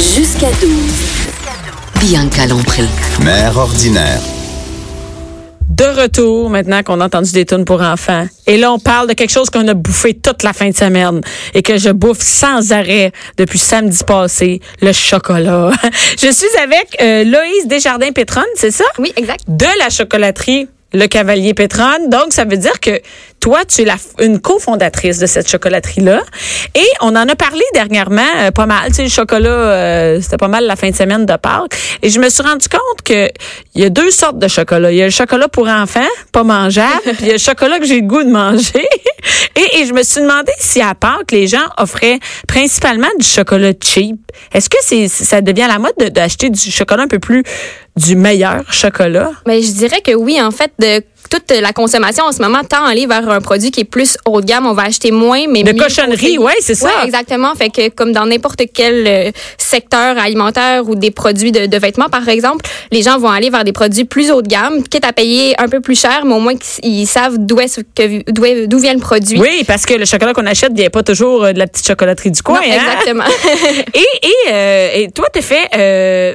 Jusqu'à 12. Bianca Lompré. Mère ordinaire. De retour, maintenant qu'on a entendu des tunes pour enfants. Et là, on parle de quelque chose qu'on a bouffé toute la fin de semaine et que je bouffe sans arrêt depuis samedi passé, le chocolat. je suis avec euh, Loïse Desjardins-Pétronne, c'est ça? Oui, exact. De la chocolaterie le Cavalier Pétronne. Donc, ça veut dire que toi, tu es la, une cofondatrice de cette chocolaterie-là. Et on en a parlé dernièrement, euh, pas mal. Tu sais, le chocolat, euh, c'était pas mal la fin de semaine de Pâques. Et je me suis rendu compte que il y a deux sortes de chocolat. Il y a le chocolat pour enfants, pas mangeable, puis il y a le chocolat que j'ai le goût de manger. et, et, je me suis demandé si à Pâques, les gens offraient principalement du chocolat cheap. Est-ce que c'est ça devient la mode d'acheter du chocolat un peu plus du meilleur chocolat? Mais je dirais que oui, en fait, de toute la consommation en ce moment tend à aller vers un produit qui est plus haut de gamme. On va acheter moins, mais de cochonnerie, ouais, c'est ça. Ouais, exactement. Fait que comme dans n'importe quel euh, secteur alimentaire ou des produits de, de, vêtements, par exemple, les gens vont aller vers des produits plus haut de gamme, quitte à payer un peu plus cher, mais au moins qu'ils savent d'où est d'où vient le produit. Oui, parce que le chocolat qu'on achète vient pas toujours euh, de la petite chocolaterie du coin. Non, hein? Exactement. et et, euh, et toi, t'es fait euh,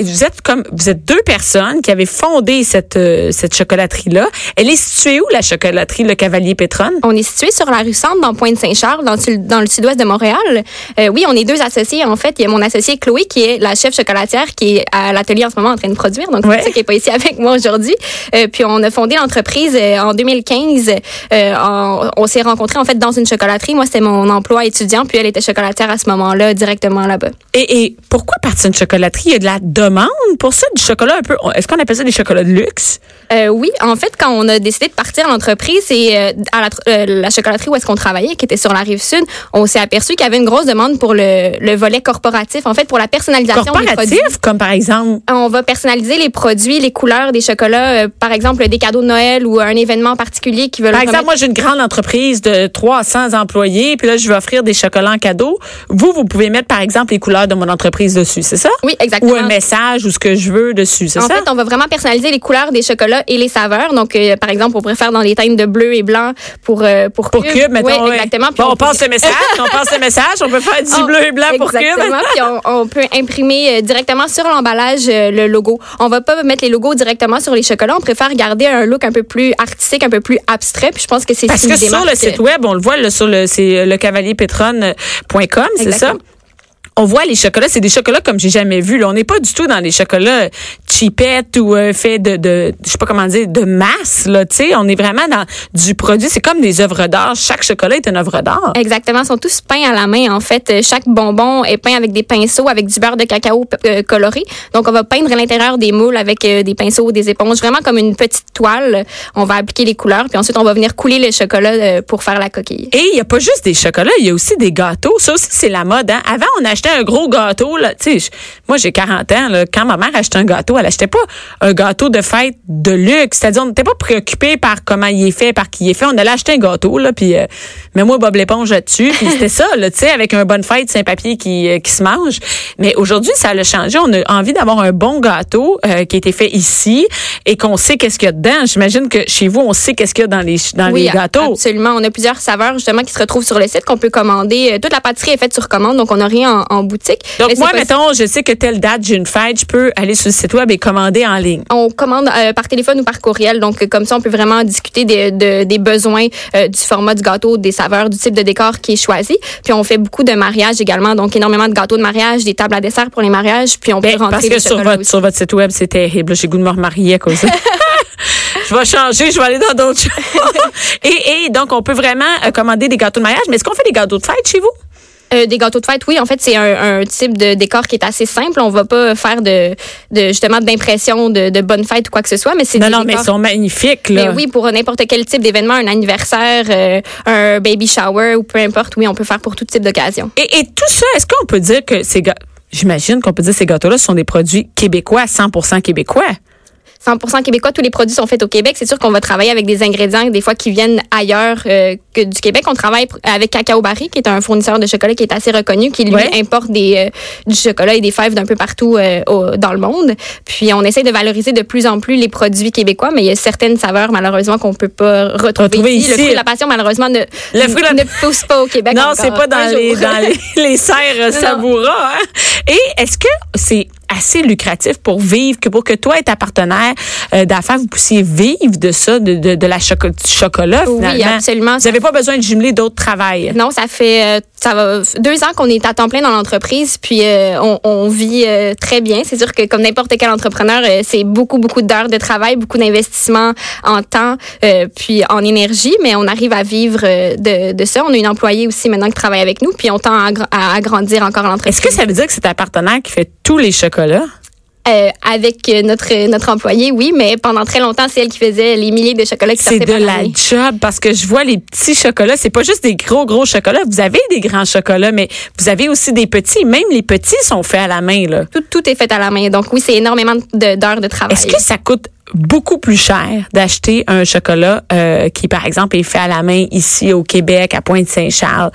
vous êtes comme vous êtes deux personnes qui avaient fondé cette euh, cette chocolaterie là. Elle est située où la chocolaterie Le Cavalier Pétronne On est situé sur la rue Centre dans Pointe-Saint-Charles dans, dans le sud-ouest de Montréal. Euh, oui, on est deux associés en fait, il y a mon associé Chloé qui est la chef chocolatière qui est à l'atelier en ce moment en train de produire donc c'est ça qui est pas ici avec moi aujourd'hui. Euh, puis on a fondé l'entreprise en 2015 euh, en, on s'est rencontrés en fait dans une chocolaterie. Moi, c'était mon emploi étudiant puis elle était chocolatière à ce moment-là directement là-bas. Et, et pourquoi partir une chocolaterie? Il y a de la demande pour ça, du chocolat un peu. Est-ce qu'on appelle ça des chocolats de luxe? Euh, oui, en fait, quand on a décidé de partir l'entreprise, c'est euh, à la, euh, la, chocolaterie où est-ce qu'on travaillait, qui était sur la rive sud, on s'est aperçu qu'il y avait une grosse demande pour le, le, volet corporatif, en fait, pour la personnalisation corporatif, des produits. comme par exemple? On va personnaliser les produits, les couleurs des chocolats, par exemple, des cadeaux de Noël ou un événement particulier qui veut Par exemple, moi, j'ai une grande entreprise de 300 employés, puis là, je vais offrir des chocolats en cadeau. Vous, vous pouvez mettre, par exemple, les couleurs de mon entreprise dessus, c'est ça? Oui, exactement. Ou un message ou ce que je veux dessus, c'est ça? En fait, on va vraiment personnaliser les couleurs des chocolats et les saveurs. Donc, euh, par exemple, on pourrait faire dans les teintes de bleu et blanc pour euh, pour, pour cube. mettons, oui, exactement. Bon, on, on passe le message. on passe le message. On peut faire du on, bleu et blanc pour cube. Exactement. puis on, on, peut imprimer euh, directement sur l'emballage euh, le logo. On va pas mettre les logos directement sur les chocolats. On préfère garder un look un peu plus artistique, un peu plus abstrait. Puis je pense que c'est parce que sur le site web, on le voit là, sur le c'est lecavalierpétronne.com, c'est ça? On voit les chocolats, c'est des chocolats comme j'ai jamais vu. Là. On n'est pas du tout dans les chocolats cheapettes ou euh, faits de, de, je sais pas comment dire, de masse. Là, sais. on est vraiment dans du produit. C'est comme des œuvres d'art. Chaque chocolat est une œuvre d'art. Exactement. Ils sont tous peints à la main. En fait, chaque bonbon est peint avec des pinceaux, avec du beurre de cacao euh, coloré. Donc, on va peindre l'intérieur des moules avec euh, des pinceaux, des éponges, vraiment comme une petite toile. On va appliquer les couleurs, puis ensuite on va venir couler le chocolat euh, pour faire la coquille. Et il y a pas juste des chocolats, il y a aussi des gâteaux. Ça aussi, c'est la mode. Hein? Avant, on achetait un gros gâteau. Là. sais, moi, j'ai 40 ans. Là, quand ma mère achetait un gâteau, elle achetait pas un gâteau de fête de luxe. C'est-à-dire, on n'était pas préoccupé par comment il est fait, par qui il est fait. On allait acheter un gâteau, là, puis euh, mets-moi Bob l'éponge là-dessus. Puis c'était ça, là, tu sais, avec un bonne fête, c'est un papier qui, euh, qui se mange. Mais aujourd'hui, ça a changé. On a envie d'avoir un bon gâteau euh, qui a été fait ici et qu'on sait qu'est-ce qu'il y a dedans. J'imagine que chez vous, on sait qu'est-ce qu'il y a dans les, dans oui, les gâteaux. absolument. On a plusieurs saveurs, justement, qui se retrouvent sur le site qu'on peut commander. Toute la pâtisserie est faite sur commande, donc on n'a rien en, en boutique. Donc, Mais moi, mettons, je sais que telle date, j'ai une fête, je peux aller sur le site web et commander en ligne. On commande euh, par téléphone ou par courriel. Donc, comme ça, on peut vraiment discuter des, de, des besoins euh, du format du gâteau, des saveurs, du type de décor qui est choisi. Puis, on fait beaucoup de mariages également. Donc, énormément de gâteaux de mariage, des tables à dessert pour les mariages. Puis, on peut ben, rentrer Parce que sur votre, sur votre site web, c'est terrible. J'ai goût de me remarier à cause de je vais changer, je vais aller dans d'autres choses. et, et donc, on peut vraiment euh, commander des gâteaux de mariage. Mais est-ce qu'on fait des gâteaux de fête chez vous? Euh, des gâteaux de fête, oui. En fait, c'est un, un, type de décor qui est assez simple. On va pas faire de, de justement d'impression de, de bonne fête ou quoi que ce soit, mais c'est non, des non, décors... mais ils sont magnifiques là. Mais oui, pour n'importe quel type d'événement, un anniversaire, euh, un baby shower ou peu importe, oui, on peut faire pour tout type d'occasion. Et, et, tout ça, est-ce qu'on peut dire que ces J'imagine qu'on peut dire que ces gâteaux-là sont des produits québécois, 100% québécois? 100% québécois. Tous les produits sont faits au Québec. C'est sûr qu'on va travailler avec des ingrédients des fois qui viennent ailleurs euh, que du Québec. On travaille avec Cacao Barry, qui est un fournisseur de chocolat qui est assez reconnu, qui lui importe des, euh, du chocolat et des fèves d'un peu partout euh, dans le monde. Puis on essaie de valoriser de plus en plus les produits québécois, mais il y a certaines saveurs malheureusement qu'on peut pas retrouver, ici. Le fruit de la passion malheureusement ne, ne, pousse pas au Québec. Non, c'est pas dans les, dans les, les serres savoura. Hein? Et est-ce que c'est assez lucratif pour vivre, que pour que toi et ta partenaire euh, d'affaires, vous puissiez vivre de ça, de, de, de la chocolat, du chocolat, finalement. Oui, absolument. Vous n'avez pas besoin de jumeler d'autres travails. Non, ça fait euh, ça va deux ans qu'on est à temps plein dans l'entreprise, puis euh, on, on, vit très bien. C'est sûr que comme n'importe quel entrepreneur, c'est beaucoup, beaucoup d'heures de travail, beaucoup d'investissement en temps, puis en énergie, mais on arrive à vivre de, de ça. On a une employée aussi maintenant qui travaille avec nous, puis on tend à, à agrandir encore l'entreprise. Est-ce que ça veut dire que c'est ta partenaire qui fait tous les chocolats? Euh, avec notre notre employé, oui, mais pendant très longtemps, c'est elle qui faisait les milliers de chocolats qui C'est de la job parce que je vois les petits chocolats. C'est pas juste des gros gros chocolats. Vous avez des grands chocolats, mais vous avez aussi des petits. Même les petits sont faits à la main là. Tout tout est fait à la main. Donc oui, c'est énormément d'heures de, travail. Est-ce que ça coûte beaucoup plus cher d'acheter un chocolat euh, qui, par exemple, est fait à la main ici au Québec, à Pointe-Saint-Charles?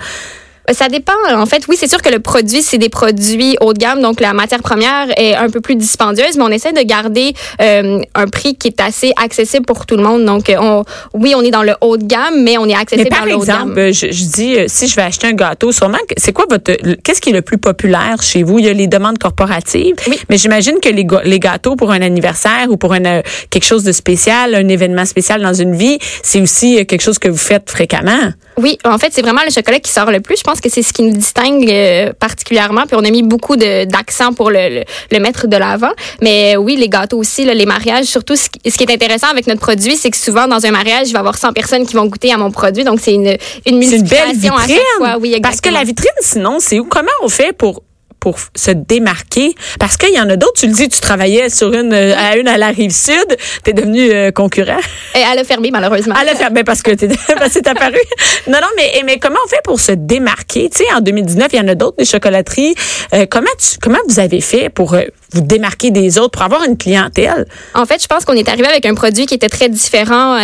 Euh, ça dépend. En fait, oui, c'est sûr que le produit, c'est des produits haut de gamme, donc la matière première est un peu plus dispendieuse, mais on essaie de garder euh, un prix qui est assez accessible pour tout le monde. Donc, euh, on, oui, on est dans le haut de gamme, mais on est accessible dans le haut de gamme. Par exemple, je, dis, si je vais acheter un gâteau, sûrement, c'est quoi votre, qu'est-ce qui est le plus populaire chez vous? Il y a les demandes corporatives, oui. mais j'imagine que les, les gâteaux pour un anniversaire ou pour une, quelque chose de spécial, un événement spécial dans une vie, c'est aussi quelque chose que vous faites fréquemment. Oui, en fait, c'est vraiment le chocolat qui sort le plus. Je pense que c'est ce qui nous distingue euh, particulièrement. Puis on a mis beaucoup d'accent pour le, le, mettre de l'avant. Mais oui, les gâteaux aussi, là, les mariages, surtout ce qui, ce qui, est intéressant avec notre produit, c'est que souvent dans un mariage, il va y avoir 100 personnes qui vont goûter à mon produit. Donc c'est une, une multiplication une belle vitrine. à chaque fois. Oui, exactement. Parce que la vitrine, sinon, c'est où? Comment on fait pour pour se démarquer. Parce qu'il y en a d'autres tu le dis tu travaillais sur une à une à la rive sud tu es devenu euh, concurrent. Et elle a fermé malheureusement. Elle a fermé parce que c'est apparu. Non non mais mais comment on fait pour se démarquer? Tu sais en 2019 il y en a d'autres des chocolateries. Euh, comment tu comment vous avez fait pour euh, vous démarquer des autres pour avoir une clientèle en fait je pense qu'on est arrivé avec un produit qui était très différent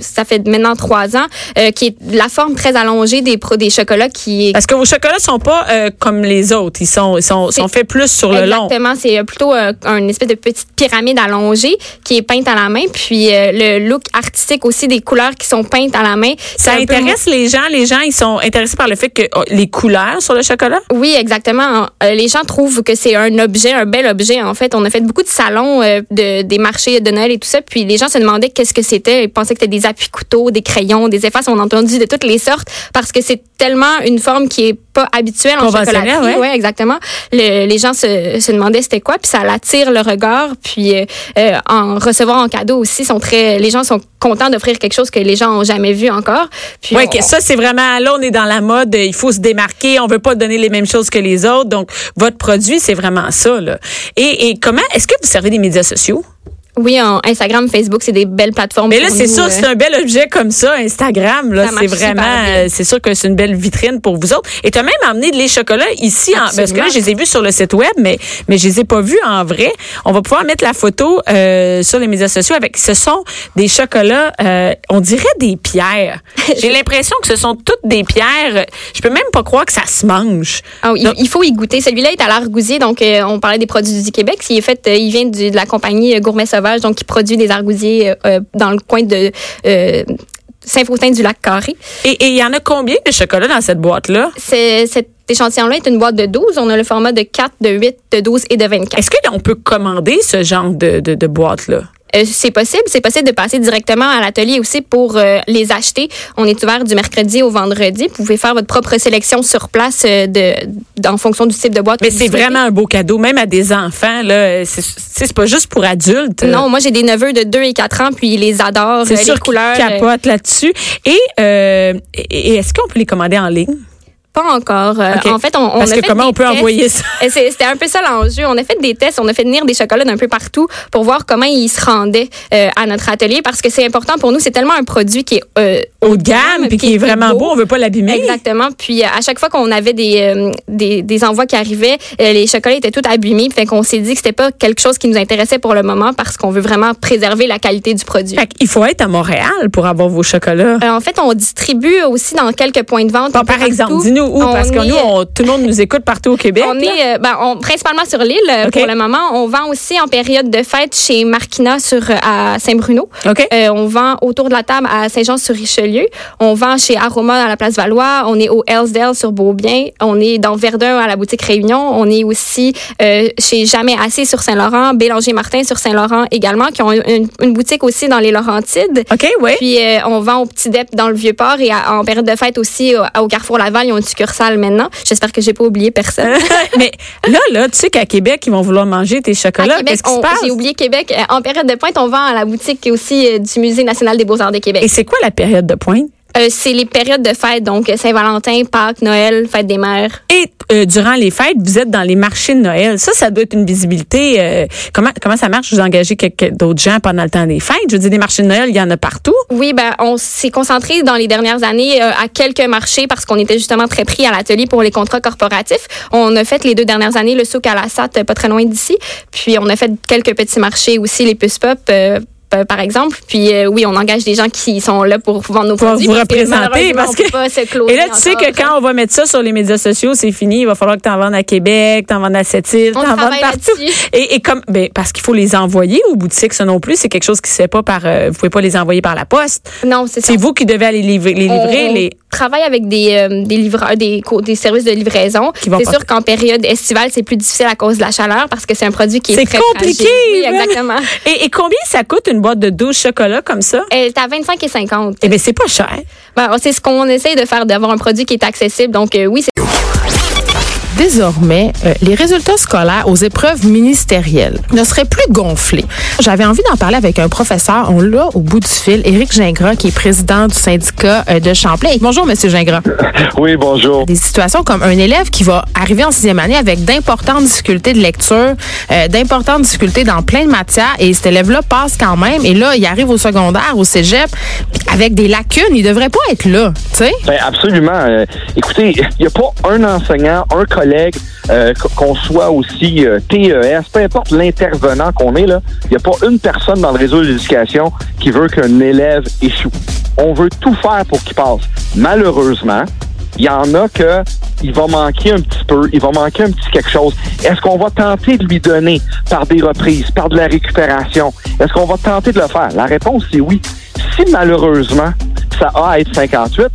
ça fait maintenant trois ans qui est la forme très allongée des des chocolats qui parce que vos chocolats sont pas comme les autres ils sont sont, sont, faits plus sur le long. Exactement, c'est euh, plutôt euh, une espèce de petite pyramide allongée qui est peinte à la main, puis euh, le look artistique aussi des couleurs qui sont peintes à la main. Ça intéresse les gens. Les gens, ils sont intéressés par le fait que oh, les couleurs sur le chocolat? Oui, exactement. Les gens trouvent que c'est un objet, un bel objet. En fait, on a fait beaucoup de salons de des marchés de Noël et tout ça, puis les gens se demandaient qu'est-ce que c'était. Ils pensaient que c'était des appuis couteaux, des crayons, des effaces. On a entendu de toutes les sortes parce que c'est tellement une forme qui est pas habituelle en chocolaterie. Oui, ouais, exactement les gens se, se demandaient c'était quoi, puis ça attire le regard, puis euh, euh, en recevoir en cadeau aussi, sont très, les gens sont contents d'offrir quelque chose que les gens ont jamais vu encore. Puis ouais, ça c'est vraiment là on est dans la mode, il faut se démarquer, on veut pas donner les mêmes choses que les autres, donc votre produit c'est vraiment ça là. Et, comment est-ce que vous servez des médias sociaux? Oui, Instagram, Facebook, c'est des belles plateformes. Mais là, c'est sûr, c'est un bel objet comme ça, Instagram. Là, c'est vraiment, euh, c'est sûr que c'est une belle vitrine pour vous autres. Et tu as même amené les chocolats ici, en, parce que là, je les ai vus sur le site web, mais mais je les ai pas vus en vrai. On va pouvoir mettre la photo euh, sur les médias sociaux avec. Ce sont des chocolats, euh, on dirait des pierres. J'ai l'impression que ce sont toutes des pierres. Je peux même pas croire que ça se mange. Ah, il faut y goûter. Celui-là est à l'argousier, donc on parlait des produits du Québec. Il est fait, il vient de, la compagnie Gourmet Sauvage donc qui produit des argousiers euh, dans le coin de euh, Saint-Faustin du lac Carré. Et il y en a combien de chocolat dans cette boîte-là? Cet échantillon-là est une boîte de 12. On a le format de 4, de 8, de 12 et de 24. Est-ce qu'on peut commander ce genre de, de, de boîte-là? Euh, c'est possible. C'est possible de passer directement à l'atelier aussi pour euh, les acheter. On est ouvert du mercredi au vendredi. Vous pouvez faire votre propre sélection sur place euh, de, en fonction du type de boîte. Mais c'est vraiment un beau cadeau, même à des enfants. Là, c'est pas juste pour adultes. Non, moi j'ai des neveux de 2 et 4 ans, puis ils les adorent. C'est sûr les couleurs. capotent là-dessus. Et, et est-ce qu'on peut les commander en ligne? Pas encore. Euh. En fait, on, on Parce a que fait comment des on peut tests. envoyer ça? C'était un peu ça l'enjeu. On a fait des tests, on a fait venir des chocolats d'un peu partout pour voir comment ils se rendaient euh, à notre atelier parce que c'est important pour nous. C'est tellement un produit qui est euh, Haut de gamme, puis qui est vraiment beau, on veut pas l'abîmer. Exactement. Puis à chaque fois qu'on avait des, euh, des, des envois qui arrivaient, les chocolats étaient tout abîmés. Fait qu'on s'est dit que c'était pas quelque chose qui nous intéressait pour le moment parce qu'on veut vraiment préserver la qualité du produit. Fait qu'il faut être à Montréal pour avoir vos chocolats. En fait, on distribue aussi dans quelques points de vente. Bon, par exemple, partout. dis-nous où, On parce que est, nous, on- tout le monde nous écoute partout au Québec. On là. est euh, ben, on- principalement sur l'île euh, pour le moment. On vend aussi en période de fête chez Marquina sur euh, à Saint-Bruno. OK. Euh, on vend autour de la table à Saint-Jean-sur-Richelieu. On vend chez Aroma à la place Valois. On est au Hellsdale sur Beaubien. On est dans Verdun à la boutique Réunion. On est aussi euh, chez Jamais Assez sur Saint-Laurent, Bélanger Martin sur Saint-Laurent également, qui ont une, une boutique aussi dans les Laurentides. OK, oui. Puis euh, on vend au Petit Dep dans le Vieux-Port et à- en période de fête aussi au, au Carrefour Laval, ils ont une maintenant. J'espère que j'ai pas oublié personne. Mais là, là, tu sais qu'à Québec, ils vont vouloir manger tes chocolats. Qu'est-ce qui se passe? j'ai oublié Québec. Euh, En période de pointe, on vend à la boutique aussi euh, du Musée national des beaux-arts de Québec. Et c'est quoi la période de pointe? Euh, c'est les périodes de fête, donc euh, Saint-Valentin, Pâques, Noël, fête des mères. Et euh, durant les fêtes, vous êtes dans les marchés de Noël. Ça, ça doit être une visibilité. euh, comment comment ça marche? Vous engagez quelques- d'autres gens pendant le temps des fêtes? Je veux dire, des marchés de Noël, il y en a partout. Oui, ben on s'est concentré dans les dernières années euh, à quelques marchés parce qu'on était justement très pris à l'atelier pour les contrats corporatifs. On a fait les deux dernières années le souk à la SAT, euh, pas très loin d'ici. Puis on a fait quelques petits marchés aussi, les puces pop. Euh, par exemple, puis euh, oui, on engage des gens qui sont là pour vendre nos Pour produits. vous parce que représenter, parce que- se Et là, tu sais que quand on va mettre ça sur les médias sociaux, c'est fini. Il va falloir que tu en vendes à Québec, tu en vendes à Sept-Îles, tu en vendes partout. Et, et comme, ben, parce qu'il faut les envoyer aux boutiques, ça non plus, c'est quelque chose qui se fait pas par, euh, vous pouvez pas les envoyer par la poste. non, c'est ça. C'est vous qui devez aller livrer, les livrer, on les. Travaille avec des, euh, des livreurs, des, des services de livraison. C'est sûr qu'en période estivale, c'est plus difficile à cause de la chaleur parce que c'est un produit qui est, C'est très compliqué. fragile. Oui, exactement. Et, et combien ça coûte une boîte de 12 chocolats comme ça? Elle est à 25 et 50. Eh bien, c'est pas cher. Ben, c'est ce qu'on essaye de faire, d'avoir un produit qui est accessible. Donc, euh, oui, c'est Désormais, euh, les résultats scolaires aux épreuves ministérielles ne seraient plus gonflés. J'avais envie d'en parler avec un professeur. On l'a au bout du fil, Éric Gingras, qui est président du syndicat euh, de Champlain. Bonjour, Monsieur Gingras. Oui, bonjour. Des situations comme un élève qui va arriver en sixième année avec d'importantes difficultés de lecture, euh, d'importantes difficultés dans plein de matières, et cet élève-là passe quand même. Et là, il arrive au secondaire, au cégep, avec des lacunes. Il devrait pas être là, tu sais? Ben absolument. Écoutez, il n'y a pas un enseignant, un collègue, euh, qu- qu'on soit aussi euh, TES, peu importe l'intervenant qu'on est, là, il n'y a pas une personne dans le réseau de l'éducation qui veut qu'un élève échoue. On veut tout faire pour qu'il passe. Malheureusement, il y en a que il va manquer un petit peu, il va manquer un petit quelque chose. Est-ce qu'on va tenter de lui donner par des reprises, par de la récupération? Est-ce qu'on va tenter de le faire? La réponse, c'est oui. Si malheureusement, ça a à être 58,